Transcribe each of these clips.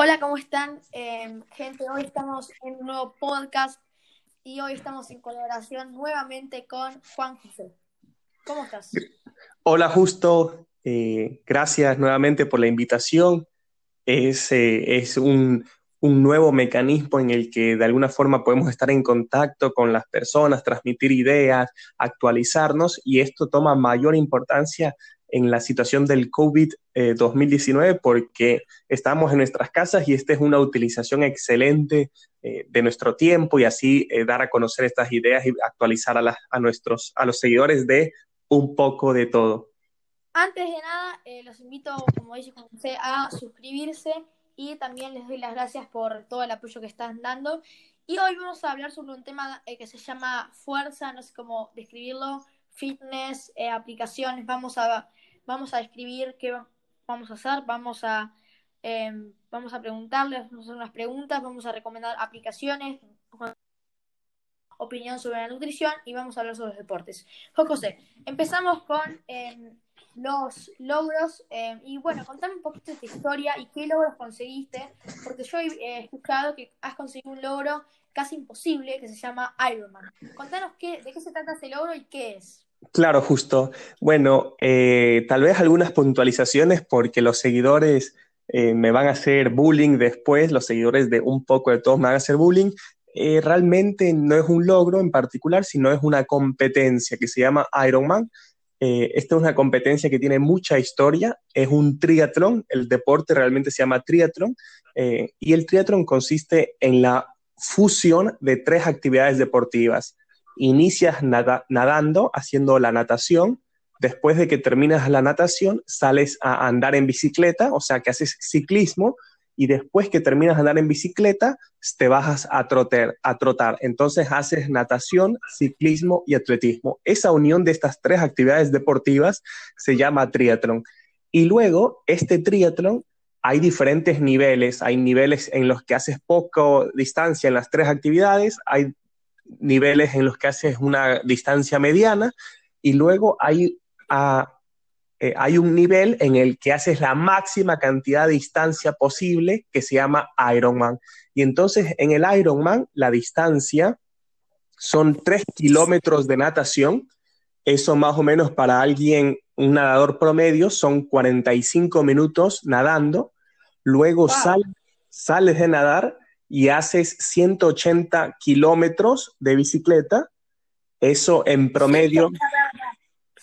Hola, ¿cómo están? Em, gente, hoy estamos en un nuevo podcast y hoy estamos en colaboración nuevamente con Juan José. ¿Cómo estás? Hola, Justo. Eh, gracias nuevamente por la invitación. Es, eh, es un, un, nuevo mecanismo en el que de alguna forma podemos estar en contacto con las personas, transmitir ideas, actualizarnos y esto toma mayor importancia en la situación del COVID-2019 eh, porque estamos en nuestras casas y esta es una utilización excelente eh, de nuestro tiempo y así eh, dar a conocer estas ideas y actualizar a, a, nuestros, a los seguidores de un poco de todo. Antes de nada, los invito, como dice José, a suscribirse y también les doy las gracias por todo el apoyo que están dando. Y hoy vamos a hablar sobre un tema que se llama fuerza, no sé cómo describirlo, fitness, aplicaciones. Vamos a vamos a escribir qué vamos a hacer, vamos a, em, vamos a preguntarles, vamos a hacer unas preguntas, vamos a recomendar aplicaciones, opinión sobre la nutrición y vamos a hablar sobre los deportes. José, empezamos con em, los logros em, y bueno, contame un poquito de tu historia y qué logros conseguiste, porque yo he escuchado que has conseguido un logro casi imposible que se llama Ironman. Contanos qué, de qué se trata ese logro y qué es. Claro, justo. Bueno, eh, tal vez algunas puntualizaciones porque los seguidores eh, me van a hacer bullying después, los seguidores de un poco de todos me van a hacer bullying. Eh, realmente no es un logro en particular, sino es una competencia que se llama Ironman. esta es una competencia que tiene mucha historia, es un triatlón, el deporte realmente se llama triatlón, y el triatlón consiste en la fusión de tres actividades deportivas inicias nadando, haciendo la natación, después de que terminas la natación, sales a andar en bicicleta, o sea que haces ciclismo, y después que terminas de andar en bicicleta, te bajas a trotar, a trotar. Entonces haces natación, ciclismo y atletismo. Esa unión de estas tres actividades deportivas se llama triatlón. Y luego, este triatlón, hay diferentes niveles. Hay niveles en los que haces poco distancia en las tres actividades, hay niveles en los que haces una distancia mediana y luego hay, eh, hay un nivel en el que haces la máxima cantidad de distancia posible que se llama Ironman. Y entonces en el Ironman la distancia son 3 kilómetros de natación. Eso más o menos para alguien, un nadador promedio, son 45 minutos nadando. Luego sales de nadar y haces 180 kilómetros de bicicleta, eso en promedio...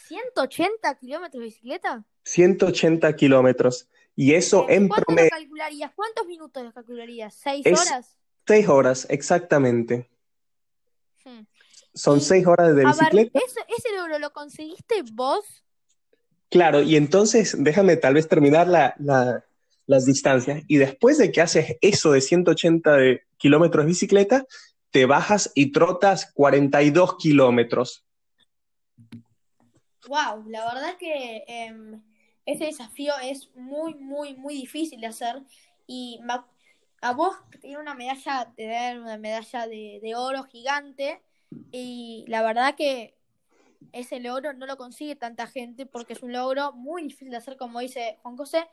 180 kilómetros de bicicleta. 180 kilómetros. Y eso en promedio... calcularías? ¿Cuántos minutos calcularías? ¿Seis horas? Seis horas, exactamente. Hmm. Son seis horas de bicicleta. ¿Ese logro lo conseguiste vos? Claro, y entonces déjame tal vez terminar la, las distancias y después de que haces eso de 180 kilómetros de bicicleta, te bajas y trotas 42 kilómetros. Wow, la verdad que eh, este desafío es muy, muy, muy difícil de hacer y a vos tiene una medalla, te dan una medalla de, de oro gigante y la verdad que ese logro no lo consigue tanta gente porque es un logro muy difícil de hacer, como dice Juan José,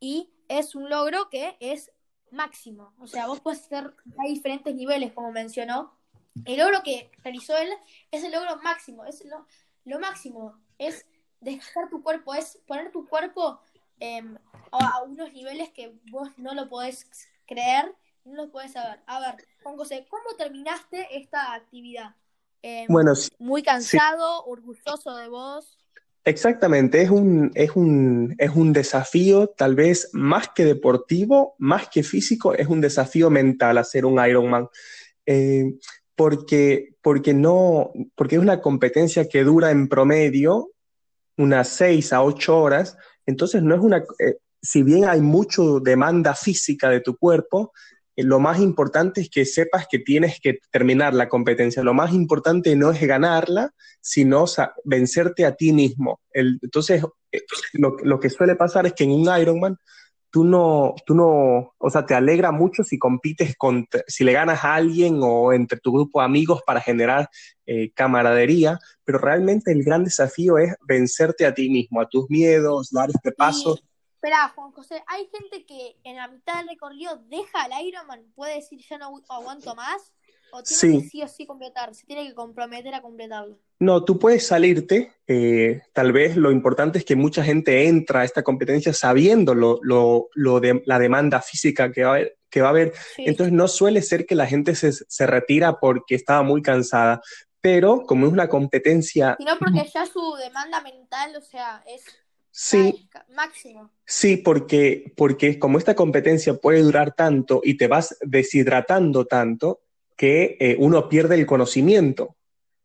y es un logro que es máximo. O sea, vos puedes hacer, hay diferentes niveles, como mencionó. El logro que realizó él es el logro máximo, es lo, lo máximo, es desgastar tu cuerpo, es poner tu cuerpo em, a, unos niveles que vos no lo podés creer no lo puedes saber. A ver, Juan José, ¿cómo terminaste esta actividad? Em, Bueno, muy cansado, orgulloso de vos. Exactamente, es un, es un, es un desafío tal vez más que deportivo, más que físico, es un desafío mental hacer un Ironman. Eh, porque, porque, no, porque es una competencia que dura en promedio unas seis a ocho horas, entonces no es una, eh, si bien hay mucho demanda física de tu cuerpo, lo más importante es que sepas que tienes que terminar la competencia. Lo más importante no es ganarla, sino vencerte a ti mismo. entonces, eh, lo, lo, que suele pasar es que en un Ironman tú no, tú no, o sea, te alegra mucho si compites con, si le ganas a alguien o entre tu grupo de amigos para generar eh, camaradería, pero realmente el gran desafío es vencerte a ti mismo, a tus miedos, dar este paso. Espera, Juan José, hay gente que en la mitad del recorrido deja el Ironman, puede decir ya no aguanto más, o tiene que sí o sí completar, se tiene que comprometer a completarlo. No, tú puedes salirte. Eh, tal vez lo importante es que mucha gente entra a esta competencia sabiendo lo, lo, lo de la demanda física que va a haber. Que va a haber. Entonces no suele ser que la gente se, se, retira porque estaba muy cansada, pero como es una competencia... Sino porque ya su demanda mental, o sea, es Sí. Máximo. Sí, porque, porque como esta competencia puede durar tanto y te vas deshidratando tanto que eh, uno pierde el conocimiento.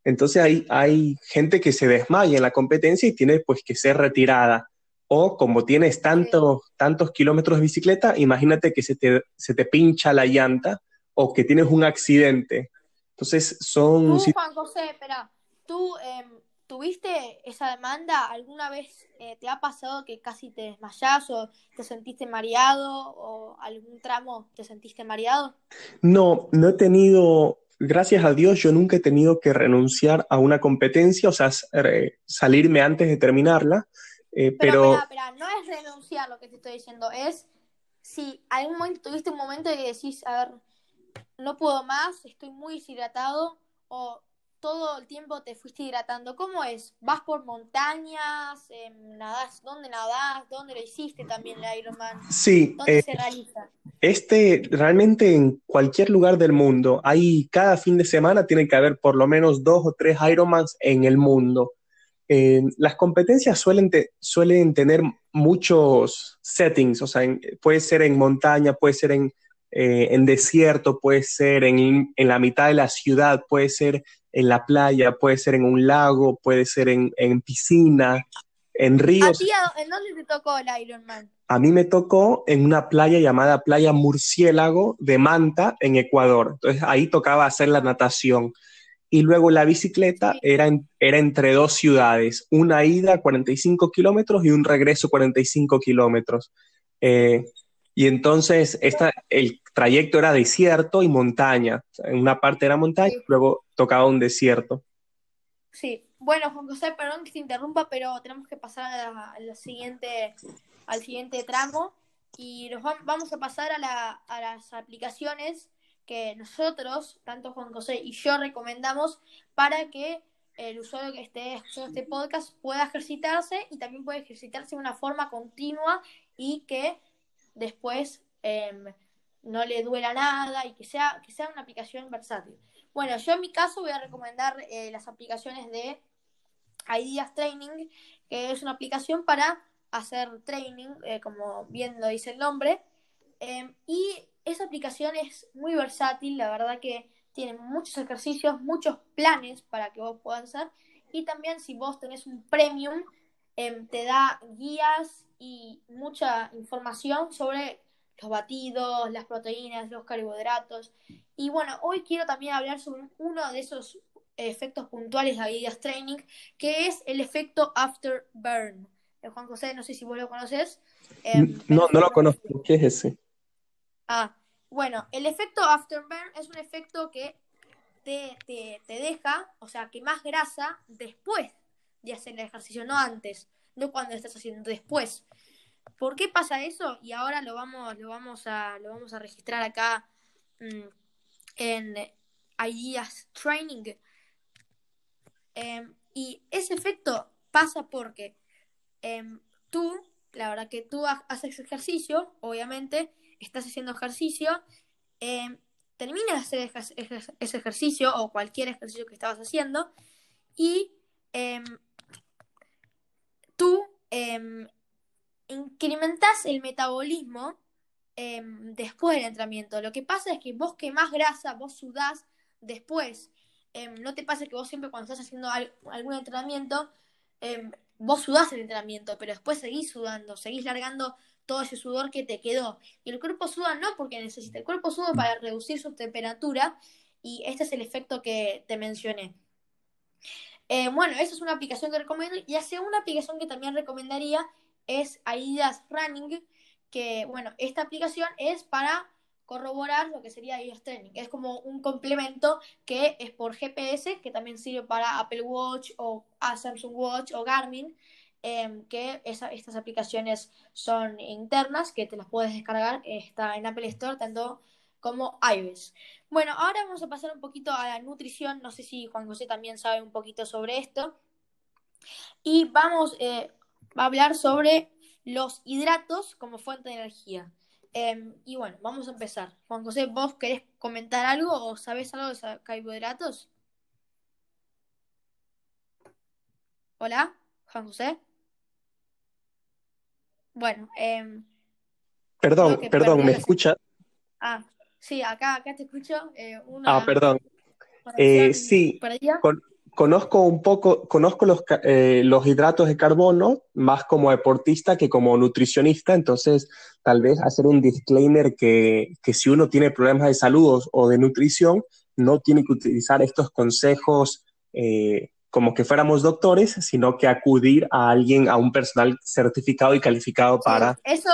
Entonces hay, hay gente que se desmaya en la competencia y tiene pues que ser retirada. O como tienes tantos, tantos kilómetros de bicicleta, imagínate que se te, se te pincha la llanta o que tienes un accidente. Entonces son... Tú, Juan José, espera, tú em, tuviste esa demanda, ¿alguna vez eh, te ha pasado que casi te desmayás o te sentiste mareado o algún tramo te sentiste mareado? No, no he tenido gracias a Dios, yo nunca he tenido que renunciar a una competencia, o sea, salirme antes de terminarla. Eh, pero, pero... no es renunciar lo que te estoy diciendo, es si algún momento tuviste un momento de que decís, a ver, no puedo más, estoy muy deshidratado, o todo el tiempo te fuiste hidratando. ¿Cómo es? ¿Vas por montañas? Eh, ¿Nadás? ¿Dónde nadás? ¿Dónde lo hiciste también el Ironman? Sí. ¿Dónde eh, se realiza? Este, realmente en cualquier lugar del mundo, hay cada fin de semana tiene que haber por lo menos dos o tres Ironmans en el mundo. Eh, las competencias suelen, suelen tener muchos settings, o sea, puede ser en montaña, puede ser en, eh, en desierto, puede ser en, en, la mitad de la ciudad, puede ser en la playa, puede ser en un lago, puede ser en, en piscina, en ríos. ¿En dónde te tocó el Ironman? A mí me tocó en una playa llamada Playa Murciélago de Manta, en Ecuador. Entonces ahí tocaba hacer la natación. Y luego la bicicleta era, era entre dos ciudades, una ida 45 kilómetros y un regreso 45 kilómetros. Eh, y entonces esta, el trayecto era desierto y montaña. En una parte era montaña, luego tocaba un desierto. Sí, bueno, Juan José, perdón que te interrumpa, pero tenemos que pasar a la, siguiente, al siguiente tramo y nos vamos a pasar a, la, a las aplicaciones que nosotros, tanto Juan José y yo, recomendamos para que el usuario que esté escuchando este podcast pueda ejercitarse y también puede ejercitarse de una forma continua y que después em, no le duela nada y que sea, que sea una aplicación versátil. Bueno, yo en mi caso voy a recomendar eh, las aplicaciones de Ideas Training, que es una aplicación para hacer training, eh, como bien lo dice el nombre. Em, y esa aplicación es muy versátil, la verdad que tiene muchos ejercicios, muchos planes para que vos puedas hacer. Y también si vos tenés un premium, em, te da guías y mucha información sobre los batidos, las proteínas, los carbohidratos. Y bueno, hoy quiero también hablar sobre uno de esos efectos puntuales de Adidas Training, que es el efecto Afterburn. Eh, Juan José, no sé si vos lo conoces. Em, no, no lo conozco. ¿Qué es ese? Ah, bueno, el efecto Afterburn es un efecto que te, te, te deja, o sea, que más grasa después de hacer el ejercicio, no antes no cuando estás haciendo después. ¿Por qué pasa eso? Y ahora lo vamos, lo vamos, a, lo vamos a registrar acá mm, en Ideas Training. Em, y ese efecto pasa porque em, tú, la verdad que tú haces ejercicio, obviamente, estás haciendo ejercicio eh, termina de hacer ese ejercicio o cualquier ejercicio que estabas haciendo y eh, incrementas el metabolismo em, después del entrenamiento. Lo que pasa es que vos quemás grasa, vos sudás después. no te pasa que vos siempre cuando estás haciendo algún entrenamiento, vos sudás el entrenamiento, pero después seguís sudando, seguís largando todo ese sudor que te quedó. Y el cuerpo suda no porque necesita, el cuerpo suda para reducir su temperatura y este es el efecto que te mencioné. Eh, bueno, esa es una aplicación que recomiendo y la segunda aplicación que también recomendaría es Adidas Running, que bueno, esta aplicación es para corroborar lo que sería Adidas Training. Es como un complemento que es por GPS, que también sirve para Apple Watch o Samsung Watch o Garmin, em, que estas aplicaciones son internas, que te las puedes descargar, está en Apple Store, tanto como iOS. Bueno, ahora vamos a pasar un poquito a la nutrición, no sé si Juan José también sabe un poquito sobre esto. Y vamos eh, a hablar sobre los hidratos como fuente de energía. Em, y bueno, vamos a empezar. Juan José, ¿vos querés comentar algo o sabés algo de carbohidratos? Hola, Juan José. Bueno, eh, perdón, perdón, ¿me escucha? Ah, sí, acá, acá te escucho. Eh, ah, perdón. Eh, sí, conozco un poco, conozco los, eh, los hidratos de carbono más como deportista que como nutricionista, entonces tal vez hacer un disclaimer que, que si uno tiene problemas de salud o de nutrición, no tiene que utilizar estos consejos eh, como que fuéramos doctores, sino que acudir a alguien, a un personal certificado y calificado para, eso,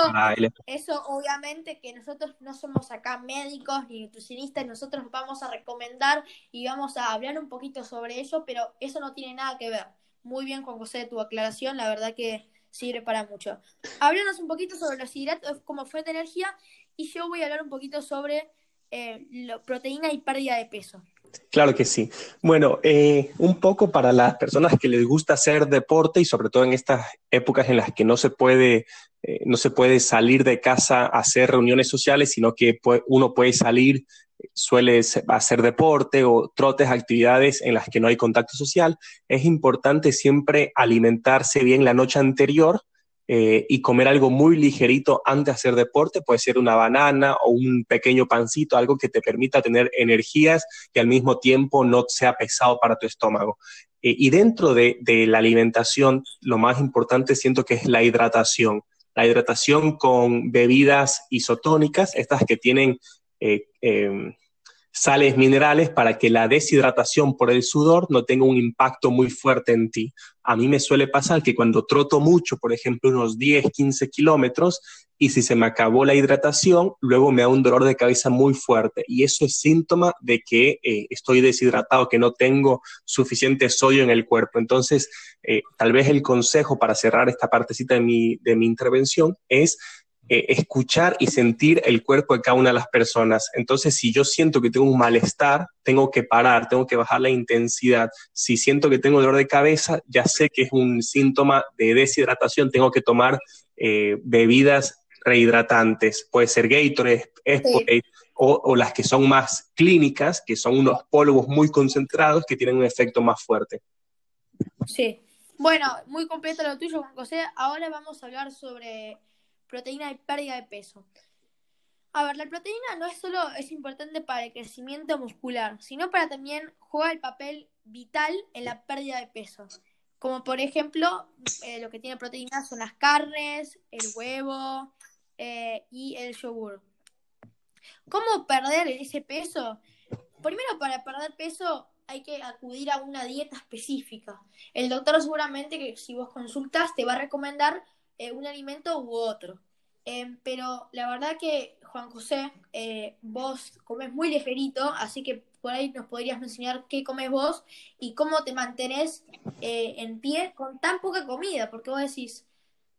Eso obviamente que nosotros no somos acá médicos ni nutricionistas, nosotros vamos a recomendar y vamos a hablar un poquito sobre ello, pero eso no tiene nada que ver. Muy bien, Juan José, tu aclaración, la verdad que sirve para mucho. Háblanos un poquito sobre los hidratos como fuente de energía y yo voy a hablar un poquito sobre eh, la proteína y pérdida de peso. Claro que sí. Bueno, eh, un poco para las personas que les gusta hacer deporte y sobre todo en estas épocas en las que no se puede, eh, no se puede salir de casa a hacer reuniones sociales, sino que uno puede salir, suele hacer deporte o trotes, actividades en las que no hay contacto social. Es importante siempre alimentarse bien la noche anterior eh, y comer algo muy ligerito antes de hacer deporte, puede ser una banana o un pequeño pancito, algo que te permita tener energías y al mismo tiempo no sea pesado para tu estómago. Eh, y dentro de, la alimentación, lo más importante siento que es la hidratación. La hidratación con bebidas isotónicas, estas que tienen eh, em, sales minerales para que la deshidratación por el sudor no tenga un impacto muy fuerte en ti. A mí me suele pasar que cuando troto mucho, por ejemplo, unos 10, 15 kilómetros, y si se me acabó la hidratación, luego me da un dolor de cabeza muy fuerte. Y eso es síntoma de que eh, estoy deshidratado, que no tengo suficiente sodio en el cuerpo. Entonces, eh, tal vez el consejo para cerrar esta partecita de mi, de mi intervención es eh, escuchar y sentir el cuerpo de cada una de las personas. Entonces, si yo siento que tengo un malestar, tengo que parar, tengo que bajar la intensidad. Si siento que tengo dolor de cabeza, ya sé que es un síntoma de deshidratación, tengo que tomar eh, bebidas rehidratantes. Puede ser Gatorade, o, o, las que son más clínicas, que son unos polvos muy concentrados que tienen un efecto más fuerte. Sí. Bueno, muy completo lo tuyo, Juan José. Ahora vamos a hablar sobre proteína y pérdida de peso. A ver, la proteína no es solo es importante para el crecimiento muscular, sino para también juega el papel vital en la pérdida de peso. Como por ejemplo, eh, lo que tiene proteína son las carnes, el huevo eh, y el yogur. ¿Cómo perder ese peso? Primero, para perder peso hay que acudir a una dieta específica. El doctor seguramente que si vos consultas te va a recomendar eh, un alimento u otro. Em, pero la verdad que, Juan José, eh, vos comes muy ligerito, así que por ahí nos podrías enseñar qué comes vos y cómo te mantenés eh, en pie con tan poca comida, porque vos decís,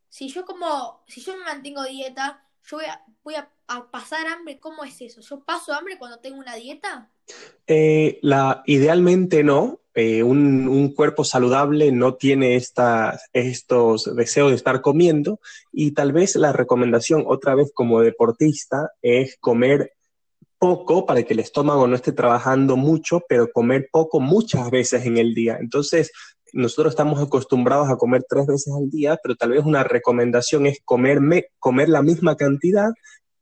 si yo como, si yo me mantengo dieta, yo voy a, voy a, pasar hambre, ¿cómo es eso? ¿Yo paso hambre cuando tengo una dieta? la, idealmente no, eh, un, cuerpo saludable no tiene estos deseos de estar comiendo y tal vez la recomendación otra vez como deportista es comer poco para que el estómago no esté trabajando mucho, pero comer poco muchas veces en el día. Entonces, nosotros estamos acostumbrados a comer tres veces al día, pero tal vez una recomendación es comerme, comer la misma cantidad,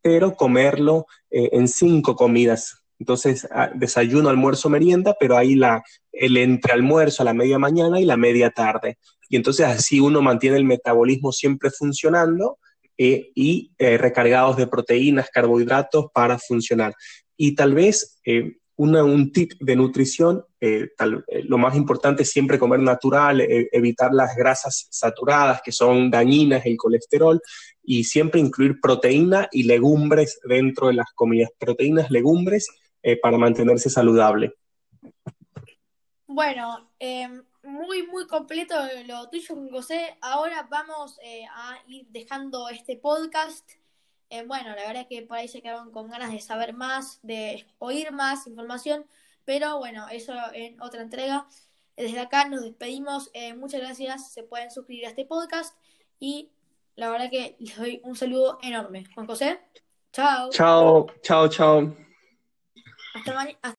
pero comerlo eh, en cinco comidas. Entonces, ah, desayuno, almuerzo, merienda, pero ahí la, el entrealmuerzo a la media mañana y la media tarde. Y entonces así uno mantiene el metabolismo siempre funcionando eh, y eh, recargados de proteínas, carbohidratos para funcionar. Y tal vez un tip de nutrición, eh, eh, lo más importante es siempre comer natural, eh, evitar las grasas saturadas que son dañinas, el colesterol, y siempre incluir proteína y legumbres dentro de las comidas, proteínas, legumbres, para mantenerse saludable. Bueno, muy, muy completo lo tuyo, José. Ahora vamos a ir dejando este podcast. Eh, bueno, la verdad es que por ahí se quedaron con ganas de saber más, de oír más información, pero bueno, eso en otra entrega. Desde acá nos despedimos. Eh, muchas gracias. Se pueden suscribir a este podcast y la verdad que les doy un saludo enorme. Juan José, chao. Chao, chao, chao. Hasta mañana.